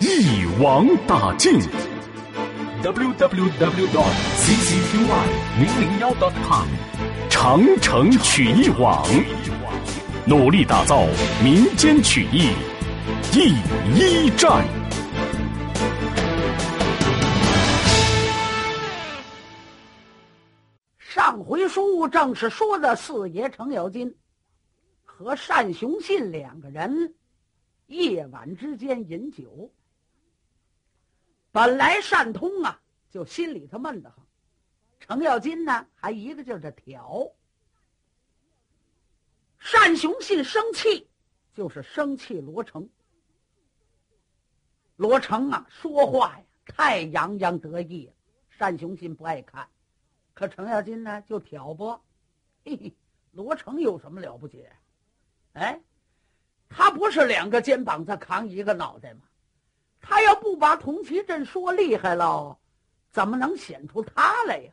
一网打尽。www dot ccqy 零零幺 dot com。长城曲艺网，努力打造民间曲艺第一站。上回书正是说的四爷程咬金和单雄信两个人夜晚之间饮酒。本来单通啊，就心里头闷得很。程咬金呢，还一个劲儿的挑。单雄信生气，就是生气罗成。罗成啊，说话呀太洋洋得意，单雄信不爱看。可程咬金呢，就挑拨。嘿嘿，罗成有什么了不起？哎，他不是两个肩膀在扛一个脑袋吗？他要不把童其镇说厉害了，怎么能显出他来呀？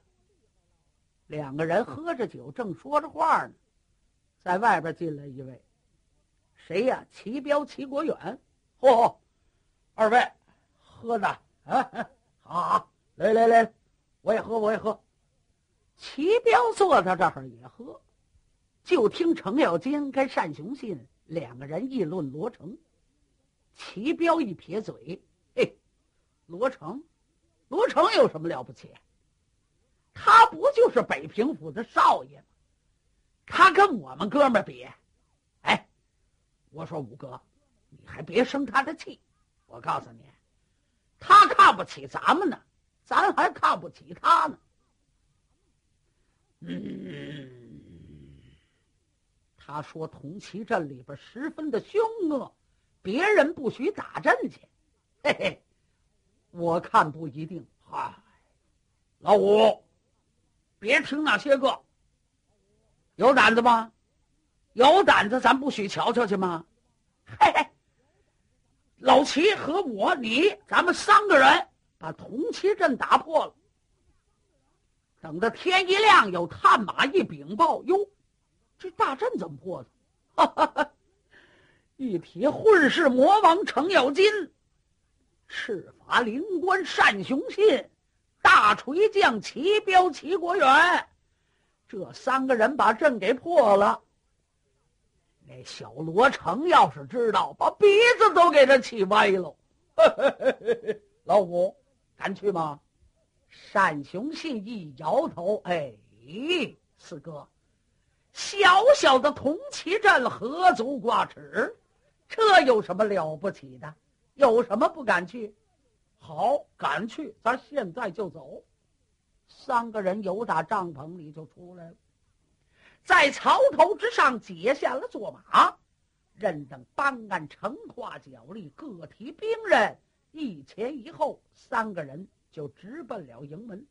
两个人喝着酒，正说着话呢，在外边进来一位，谁呀？齐彪、齐国远。嚯，二位喝的啊？好，来来来，我也喝，我也喝。齐彪坐在这儿也喝，就听程咬金跟单雄信两个人议论罗成。齐彪一撇嘴：“嘿，罗成，罗成有什么了不起？”他不就是北平府的少爷吗？他跟我们哥们比，哎，我说五哥，你还别生他的气。我告诉你，他看不起咱们呢，咱还看不起他呢。嗯，他说同齐镇里边十分的凶恶，别人不许打阵去。嘿嘿，我看不一定。嗨，老五。别听那些个，有胆子吗？有胆子，咱不许瞧瞧去吗？嘿嘿，老齐和我、你，咱们三个人把铜旗阵打破了。等到天一亮，有探马一禀报，哟，这大阵怎么破的？哈哈哈！一提混世魔王程咬金，赤发灵官单雄信。大锤将齐彪、齐国远，这三个人把阵给破了。那小罗成要是知道，把鼻子都给他气歪了。老虎，敢去吗？单雄信一摇头，哎，四哥，小小的铜旗阵何足挂齿？这有什么了不起的？有什么不敢去？好，敢去，咱现在就走。三个人由打帐篷里就出来了，在槽头之上解下了坐马，任等办案成化角力，各提兵刃，一前一后，三个人就直奔了营门。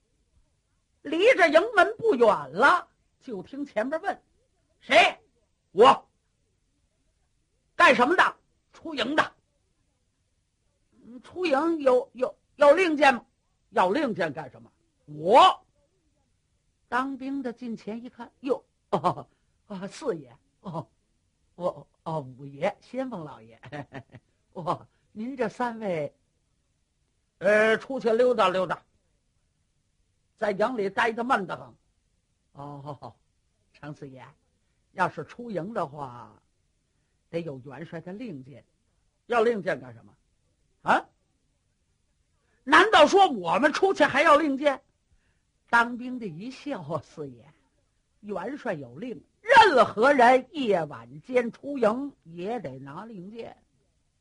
离着营门不远了，就听前边问：“谁？我。干什么的？出营的。”出营有有有令箭吗？要令箭干什么？我当兵的近前一看，哟，哦，啊，四爷，哦，我哦，五爷，先锋老爷，哇，您这三位，呃，出去溜达溜达，在营里待的闷得很。哦，程四爷，要是出营的话，得有元帅的令箭，要令箭干什么？啊？难道说我们出去还要令箭？当兵的一笑：“四爷，元帅有令，任何人夜晚间出营也得拿令箭。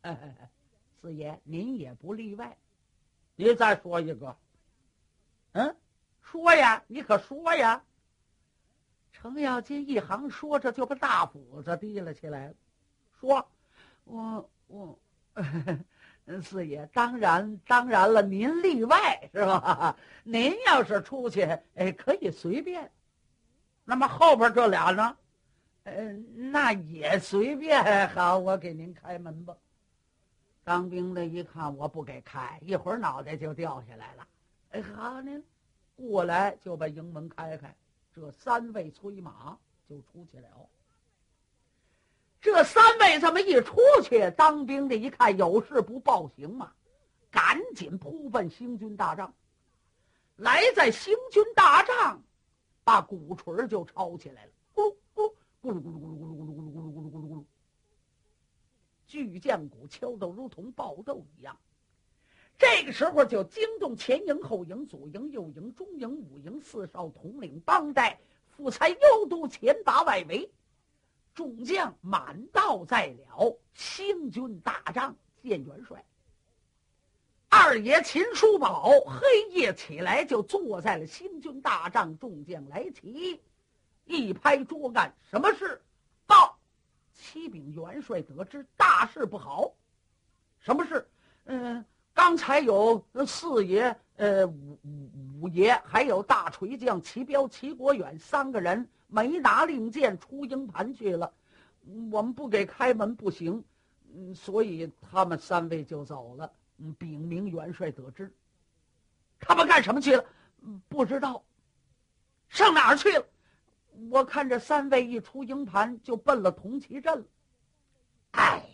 四爷您也不例外。你再说一个。嗯，说呀，你可说呀。”程咬金一行说着，就把大斧子提了起来，说：“我我。”四爷，当然当然了，您例外是吧？您要是出去，哎，可以随便。那么后边这俩呢？嗯，那也随便。好，我给您开门吧。当兵的一看，我不给开，一会儿脑袋就掉下来了。哎，好您，过来就把营门开开，这三位催马就出去了。这三位这么一出去，当兵的一看有事不报行吗，赶紧扑奔行军大帐。来在行军大帐，把鼓槌就抄起来了，咕咕咕噜咕噜咕噜咕噜咕噜咕噜咕噜咕噜咕噜咕噜，巨将鼓敲得如同爆豆一样。这个时候就惊动前营、后营、左营、右营、中营、五营四少统领帮带，副参右都前把外围。众将满道在了，行军大帐见元帅。二爷秦叔宝黑夜起来就坐在了行军大帐，众将来齐，一拍桌干：“什么事？报！启禀元帅，得知大事不好。什么事？嗯，刚才有四爷、呃五五五爷，还有大锤将齐彪、齐国远三个人。”没拿令箭出营盘去了，我们不给开门不行，嗯，所以他们三位就走了。嗯，禀明元帅得知，他们干什么去了？不知道，上哪儿去了？我看这三位一出营盘就奔了铜旗镇了。哎，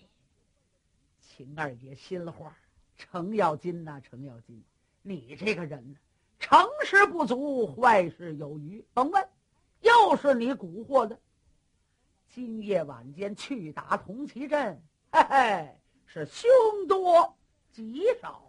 秦二爷心里话，程咬金呐，程咬金，你这个人呢，成事不足，坏事有余，甭问。又是你蛊惑的！今夜晚间去打铜旗阵，嘿嘿，是凶多吉少。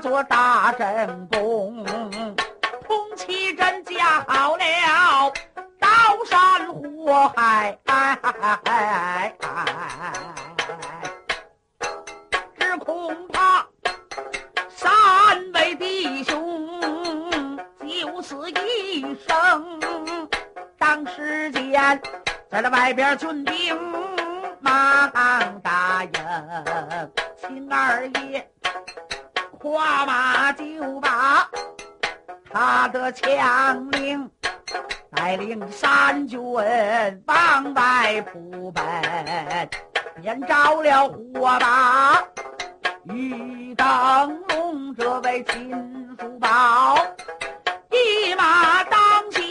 做大阵功，通旗阵架好了，刀山火海。哎哎哎哎恐怕三位弟兄就此一生。当时间，在那外边军兵忙答应，秦二爷。跨马就把他的枪领，带领三军往外扑奔，点着了火把，玉灯笼这位秦叔宝，一马当先。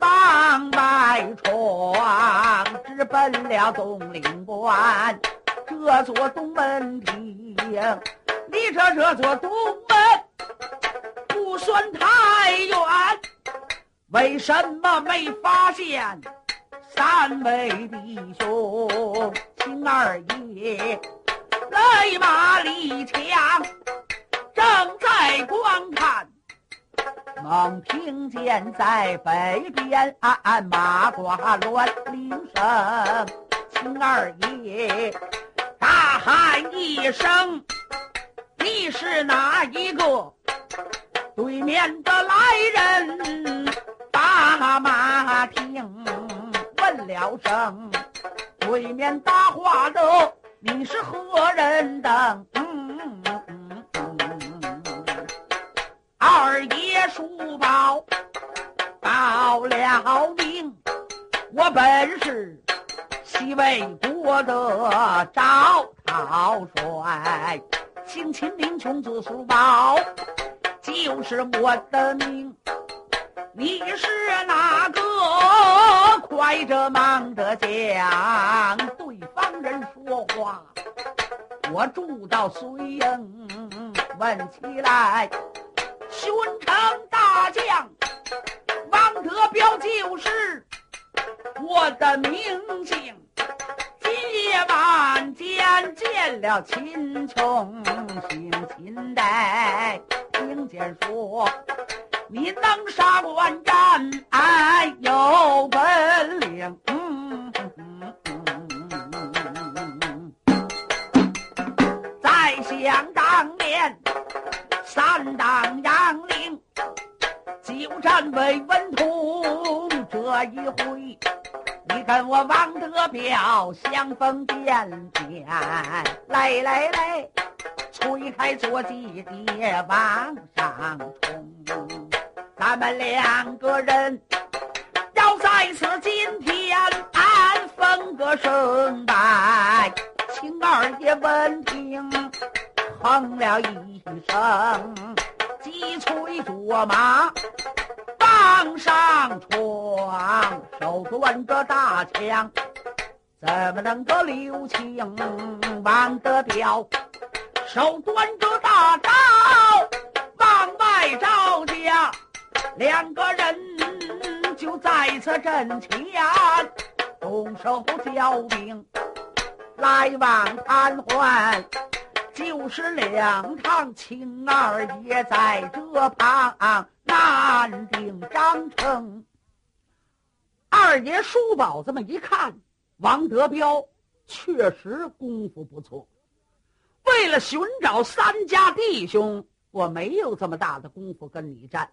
往外闯，直奔了东陵关。这座东门厅，离着这座东门不算太远。为什么没发现三位弟兄？秦二爷勒马离枪，正在观看。猛听见在北边马挂乱铃声，秦二爷大喊一声：“你是哪一个？”对面的来人把马听，问了声：“对面答话的你是何人等？”二爷叔宝报了名，我本是西魏国的赵涛帅，姓秦名琼字叔宝，就是我的命。你是哪个？快着忙的讲对方人说话。我住到绥营，问起来，巡城大将王德彪就是我的名姓。夜晚间见了秦琼，姓秦的听见说，你能杀关战，有本领。再想当年，三当杨凌，久战魏文通。这一回，你跟我王德彪相逢见见，来来来，吹开坐骑的往上冲。咱们两个人要在此今天分个胜败。秦二爷闻听。哼了一声，急催着马往上闯，手端着大枪，怎么能够留情？王德彪手端着大刀往外招架，两个人就在此阵前动手交兵，来往瘫痪。就是两趟，秦二爷在这旁难定章程。二爷叔宝这么一看，王德彪确实功夫不错。为了寻找三家弟兄，我没有这么大的功夫跟你战。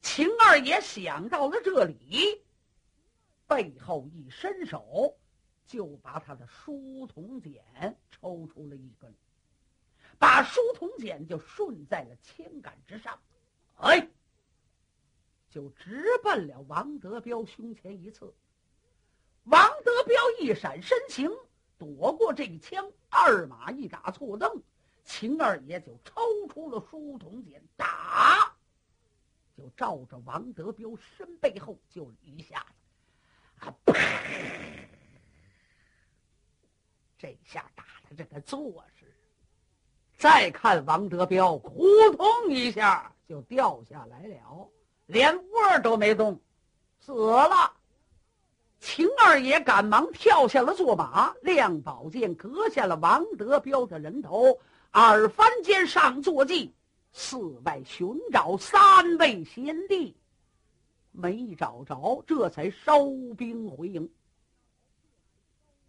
秦二爷想到了这里，背后一伸手。就把他的书童锏抽出了一根，把书童锏就顺在了枪杆之上，哎，就直奔了王德彪胸前一刺。王德彪一闪身形，躲过这一枪，二马一打错蹬，秦二爷就抽出了书童锏，打，就照着王德彪身背后就一下子，啊，啪！这下打的这个坐实，再看王德彪，扑通一下就掉下来了，连窝都没动，死了。秦二爷赶忙跳下了坐马，亮宝剑割下了王德彪的人头，耳翻间上坐骑，四外寻找三位贤弟，没找着，这才收兵回营。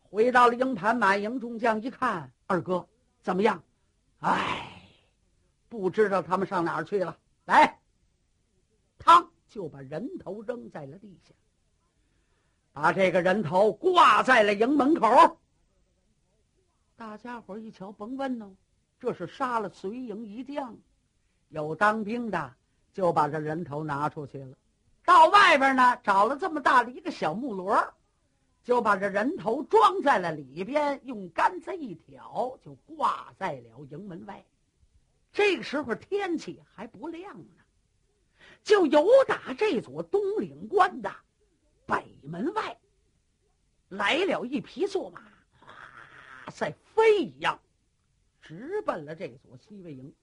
回到了营盘，满营众将一看，二哥怎么样？哎，不知道他们上哪儿去了。来，汤就把人头扔在了地下，把这个人头挂在了营门口。大家伙一瞧，甭问呢，这是杀了随营一将，有当兵的就把这人头拿出去了。到外边呢，找了这么大的一个小木摞。就把这人头装在了里边，用杆子一挑，就挂在了营门外。这个时候天气还不亮呢，就有打这座东岭关的北门外来了一匹坐马，啊，在飞一样，直奔了这座西魏营。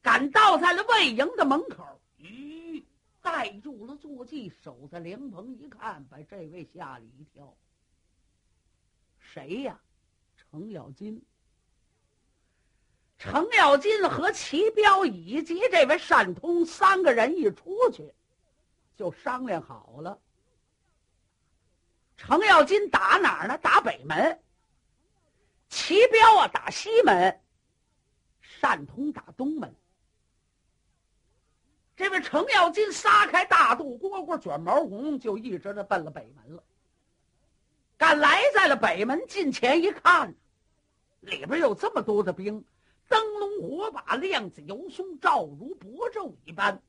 赶到在了魏营的门口，吁。带住了坐骑，守在凉棚一看，把这位吓了一跳。谁呀？程咬金。程咬金和齐彪以及这位单通三个人一出去，就商量好了。程咬金打哪儿呢？打北门。齐彪啊，打西门。单通打东门。这位程咬金撒开大肚蝈蝈，卷毛红，就一直的奔了北门了。赶来在了北门近前一看，里边有这么多的兵，灯笼火把，亮子油松，照如薄昼一般。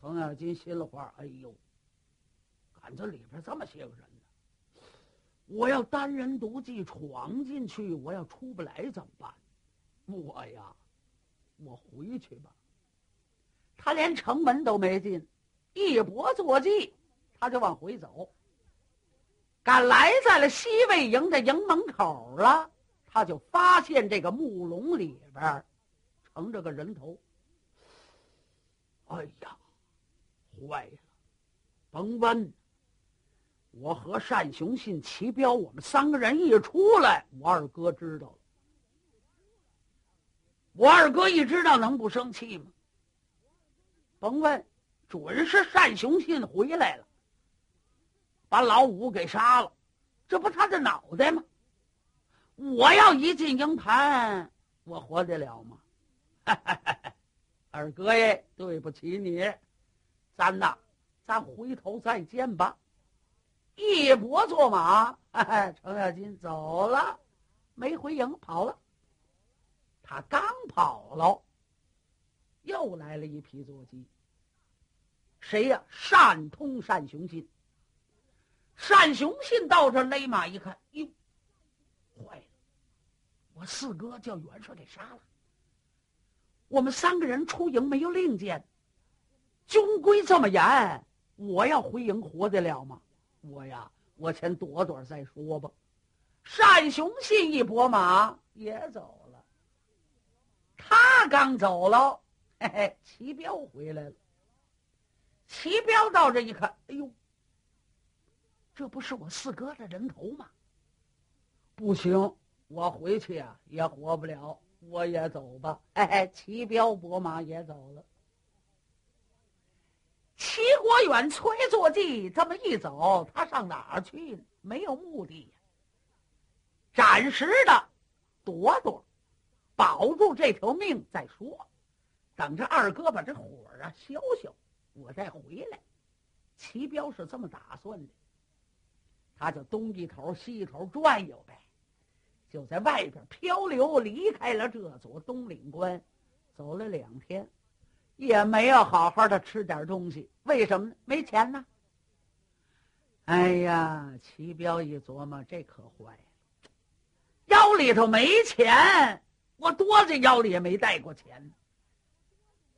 程咬金心里话：“哎呦，赶这里边这么些个人，我要单人独骑闯进去，我要出不来怎么办？我呀！”我回去吧。他连城门都没进，一搏坐骑，他就往回走。赶来在了西魏营的营门口了，他就发现这个木笼里边盛着个人头。哎呀，坏了！甭问，我和单雄信、齐彪，我们三个人一出来，我二哥知道了。我二哥一知道，能不生气吗？甭问，准是单雄信回来了，把老五给杀了，这不他的脑袋吗？我要一进营盘，我活得了吗？二哥耶，对不起你，咱呐，咱回头再见吧。一搏坐马，程咬金走了，没回营，跑了。他刚跑了。又来了一批坐骑。谁呀？单通、单雄信。单雄信到这勒马一看，哟，坏了！我四哥叫元帅给杀了。我们三个人出营没有令箭，军规这么严，我要回营活得了吗？我呀，我先躲躲再说吧。单雄信一拨马也走了。他刚走了。嘿嘿，齐彪回来了。齐彪到这一看，哎呦，这不是我四哥的人头吗？不行，我回去呀也活不了，我也走吧。嘿嘿，齐彪拨马也走了。齐国远催坐骑这么一走，他上哪儿去呢？没有目的呀。暂时的躲躲，保住这条命再说。等着二哥把这火啊消消，我再回来。齐彪是这么打算的，他就东一头西一头转悠呗，就在外边漂流，离开了这座东岭关，走了两天，也没有好好的吃点东西。为什么呢？没钱呢。哎呀，齐彪一琢磨，这可坏了，腰里头没钱，我多着腰里也没带过钱。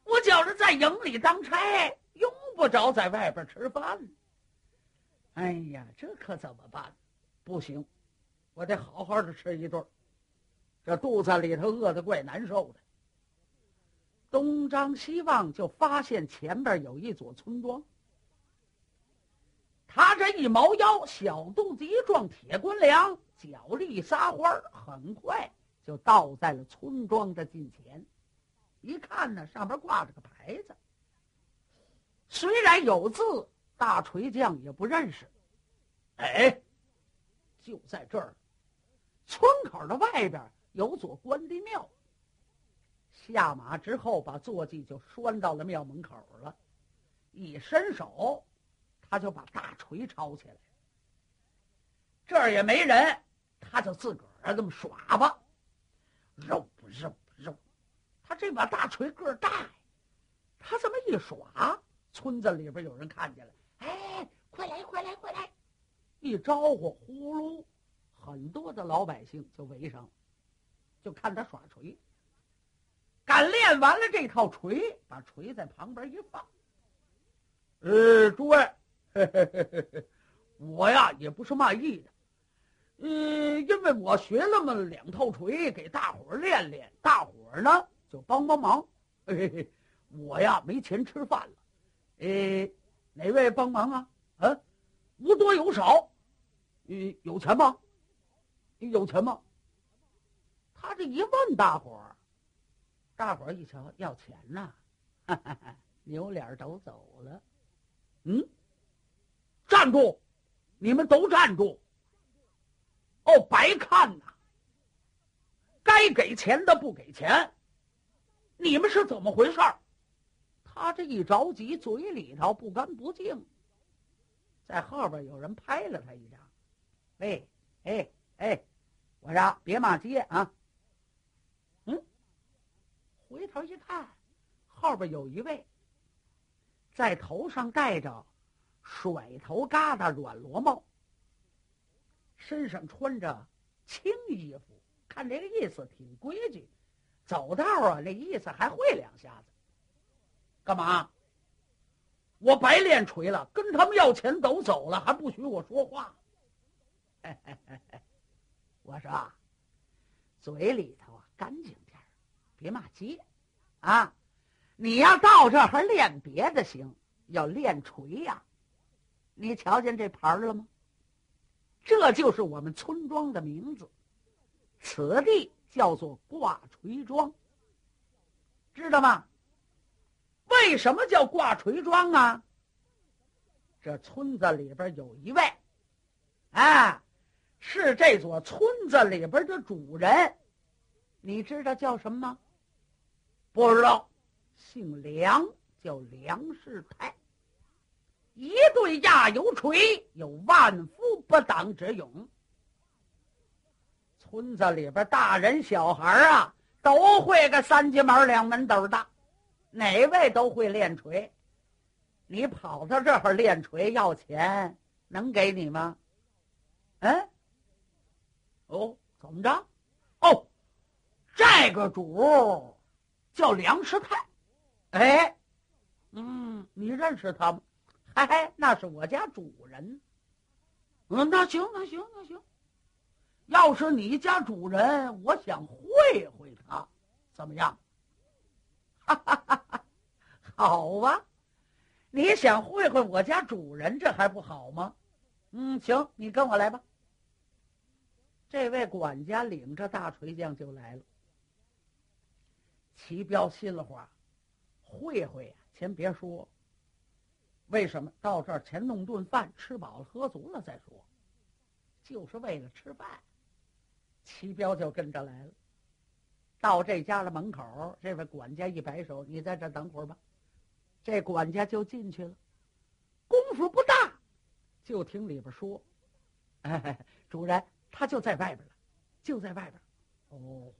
我觉着在营里当差，用不着在外边吃饭。哎呀，这可怎么办？不行，我得好好的吃一顿。这肚子里头饿得怪难受的。东张西望，就发现前边有一座村庄。他这一猫腰，小肚子一撞，铁棍梁，脚力撒欢很快就到在了村庄的近前。一看呢，上边挂着个牌子。虽然有字，大锤匠也不认识。哎，就在这儿，村口的外边有座关帝庙。下马之后，把坐骑就拴到了庙门口了。一伸手，他就把大锤抄起来。这儿也没人，他就自个儿这么耍吧，肉不肉肉。他这把大锤个儿大，他这么一耍，村子里边有人看见了，哎，快来快来快来！一招呼，呼噜，很多的老百姓就围上了，就看他耍锤。赶练完了这套锤，把锤在旁边一放。呃，诸位，嘿嘿嘿我呀也不是卖艺的，嗯，因为我学那么两套锤，给大伙儿练练，大伙儿呢。就帮帮忙，嘿嘿，我呀没钱吃饭了，哎，哪位帮忙啊？啊，无多有少，嗯，有钱吗？有钱吗？他这一问大伙儿，大伙儿一瞧要钱呐，哈哈哈，扭脸都走了。嗯，站住！你们都站住！哦，白看呐，该给钱的不给钱。你们是怎么回事儿他这一着急，嘴里头不干不净。在后边有人拍了他一掌，喂，哎哎，我说别骂街啊。回头一看，后边有一位，在头上戴着甩头疙瘩软螺帽，身上穿着青衣服，看这个意思挺规矩。走道啊，这意思还会两下子。干嘛？我白练锤了，跟他们要钱都走了，还不许我说话。我说，嘴里头啊干净点别骂街啊！你要到这还练别的行，要练锤呀。你瞧见这牌了吗？这就是我们村庄的名字，此地叫做挂锤庄，知道吗？为什么叫挂锤庄啊？这村子里边有一位，啊，是这座村子里边的主人，你知道叫什么吗？不知道，姓梁，叫梁世泰。一对压油锤有万夫不挡之勇。村子里边大人小孩啊，都会个三级毛两门斗的。哪位都会练锤，你跑到这儿练锤要钱，能给你吗？嗯？哦，怎么着？哦，这个主叫梁师太。哎，嗯，你认识他吗？嗨，那是我家主人。嗯，那行，那行，那行。要是你家主人，我想会会他，怎么样？哈哈哈。好啊，你想会会我家主人，这还不好吗？嗯，行，你跟我来吧。这位管家领着大锤匠就来了。齐彪心里话，会会呀，先别说。为什么到这儿先弄顿饭，吃饱了喝足了再说？就是为了吃饭。齐彪就跟着来了。到这家的门口，这位管家一摆手：“你在这等会儿吧。”这管家就进去了，功夫不大，就听里边说：“ 哎，主人，他就在外边了，就在外边。”哦，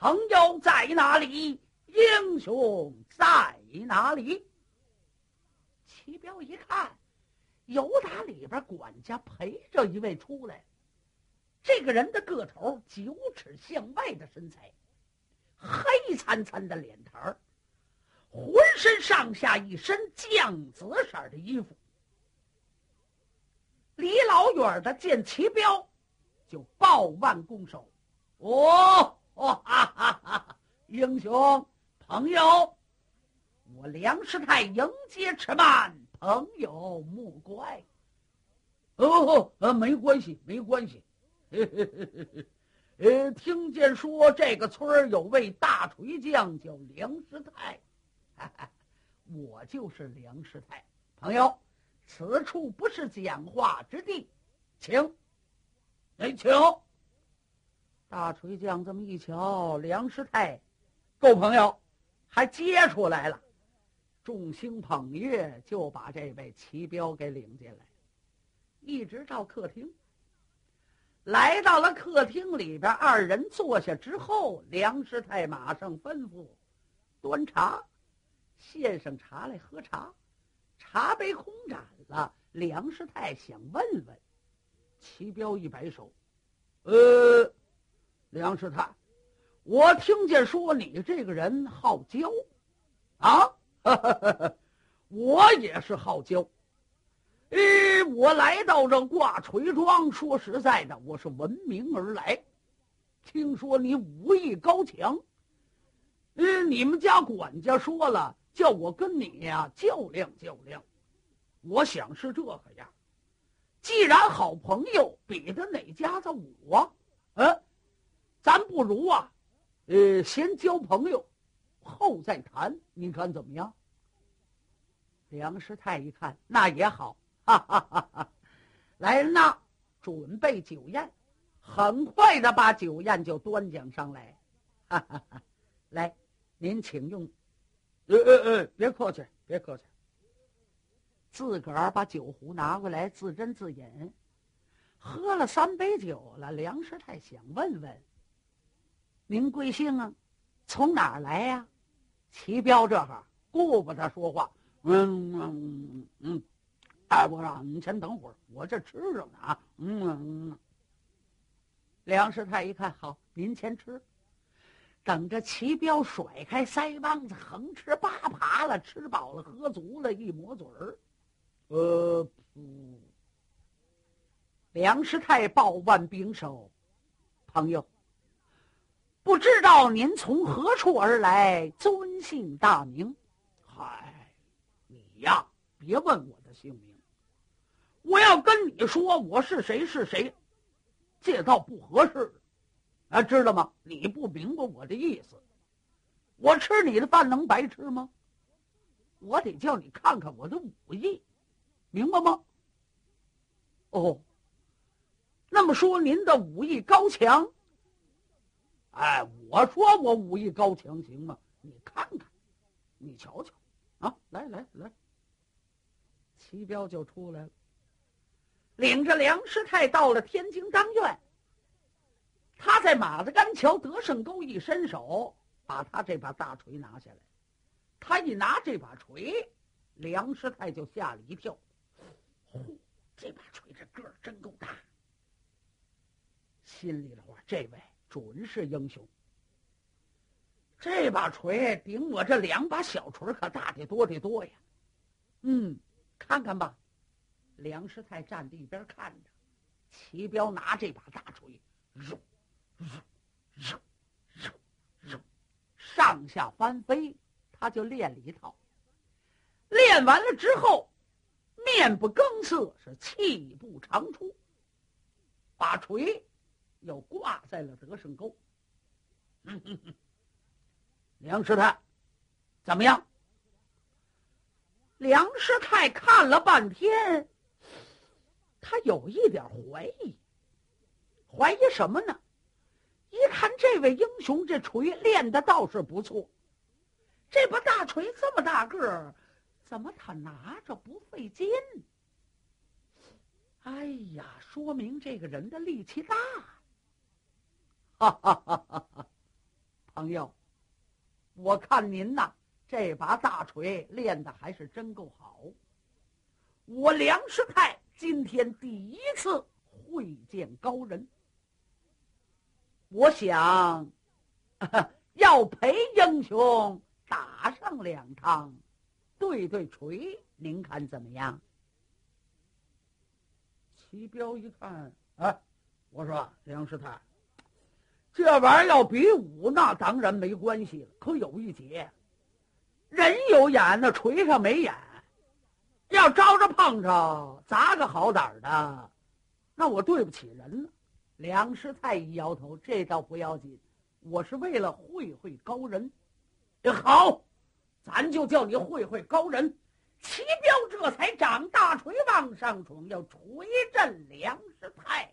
朋友在哪里？英雄在哪里？齐彪一看，由打里边管家陪着一位出来，这个人的个头九尺向外的身材，黑灿灿的脸蛋儿。浑身上下一身酱紫色的衣服，离老远的见齐彪，就抱腕拱手：“哦，哈哈哈！英雄朋友，我梁师太迎接迟慢，朋友莫怪。哦，呃，没关系，没关系。呃，听见说这个村有位大锤匠叫梁师太。”我就是梁师太，朋友，此处不是讲话之地，请，哎，请。大锤匠这么一瞧，梁师太，够朋友，还接出来了，众星捧月，就把这位齐彪给领进来，一直到客厅。来到了客厅里边，二人坐下之后，梁师太马上吩咐端茶。献上茶来喝茶，茶杯空盏了。梁师太想问问，齐彪一摆手：“呃，梁师太，我听见说你这个人好交，啊，我也是好交。哎，我来到这挂锤庄，说实在的，我是闻名而来，听说你武艺高强。嗯，你们家管家说了。”叫我跟你呀较量较量，我想是这个样。既然好朋友，比的哪家子武啊？嗯，咱不如啊，呃，先交朋友，后再谈，您看怎么样？梁师太一看，那也好，哈哈哈哈！来人呐，准备酒宴。很快的把酒宴就端讲上来，哈哈哈！来，您请用。呃呃呃，别客气，别客气。自个儿把酒壶拿过来，自斟自饮，喝了三杯酒了。梁师太想问问：“您贵姓啊？从哪儿来呀？”齐彪这哈顾不得说话，嗯嗯嗯，哎，我让你先等会儿，我这吃着呢啊。嗯嗯。梁师太一看，好，您先吃。等着齐彪甩开腮帮子，横吃八爬了，吃饱了喝足了，一抹嘴儿，呃，噗！梁师太抱腕并手，朋友，不知道您从何处而来，尊姓大名？嗨，你呀，别问我的姓名，我要跟你说我是谁是谁，这倒不合适。啊，知道吗？你不明白我的意思。我吃你的饭能白吃吗？我得叫你看看我的武艺，明白吗？哦，那么说您的武艺高强？哎，我说我武艺高强行吗？你看看，你瞧瞧，啊，来来来，齐彪就出来了，领着梁师太到了天津当院。他在马子干桥德胜沟一伸手，把他这把大锤拿下来。他一拿这把锤，梁师太就吓了一跳。呼，这把锤这个儿真够大。心里的话，这位准是英雄。这把锤顶我这两把小锤可大得多得多呀。嗯，看看吧。梁师太站在一边看着，齐彪拿这把大锤，扔。扔扔扔，上下翻飞，他就练了一套。练完了之后，面不更色，是气不长出。把锤又挂在了德胜沟。梁师太，怎么样？梁师太看了半天，他有一点怀疑。怀疑什么呢？一看这位英雄，这锤练的倒是不错。这把大锤这么大个儿，怎么他拿着不费劲？哎呀，说明这个人的力气大。哈哈哈哈哈！朋友，我看您呐，这把大锤练的还是真够好。我梁师太今天第一次会见高人。我想 要陪英雄打上两趟，对对锤，您看怎么样？齐彪一看，哎，我说梁师太，这玩意儿要比武，那当然没关系了。可有一节，人有眼，那锤上没眼，要招着碰着，砸个好歹的，那我对不起人了。梁师太一摇头，这倒不要紧，我是为了会会高人。好，咱就叫你会会高人。齐彪这才长大锤往上冲，要锤震梁师太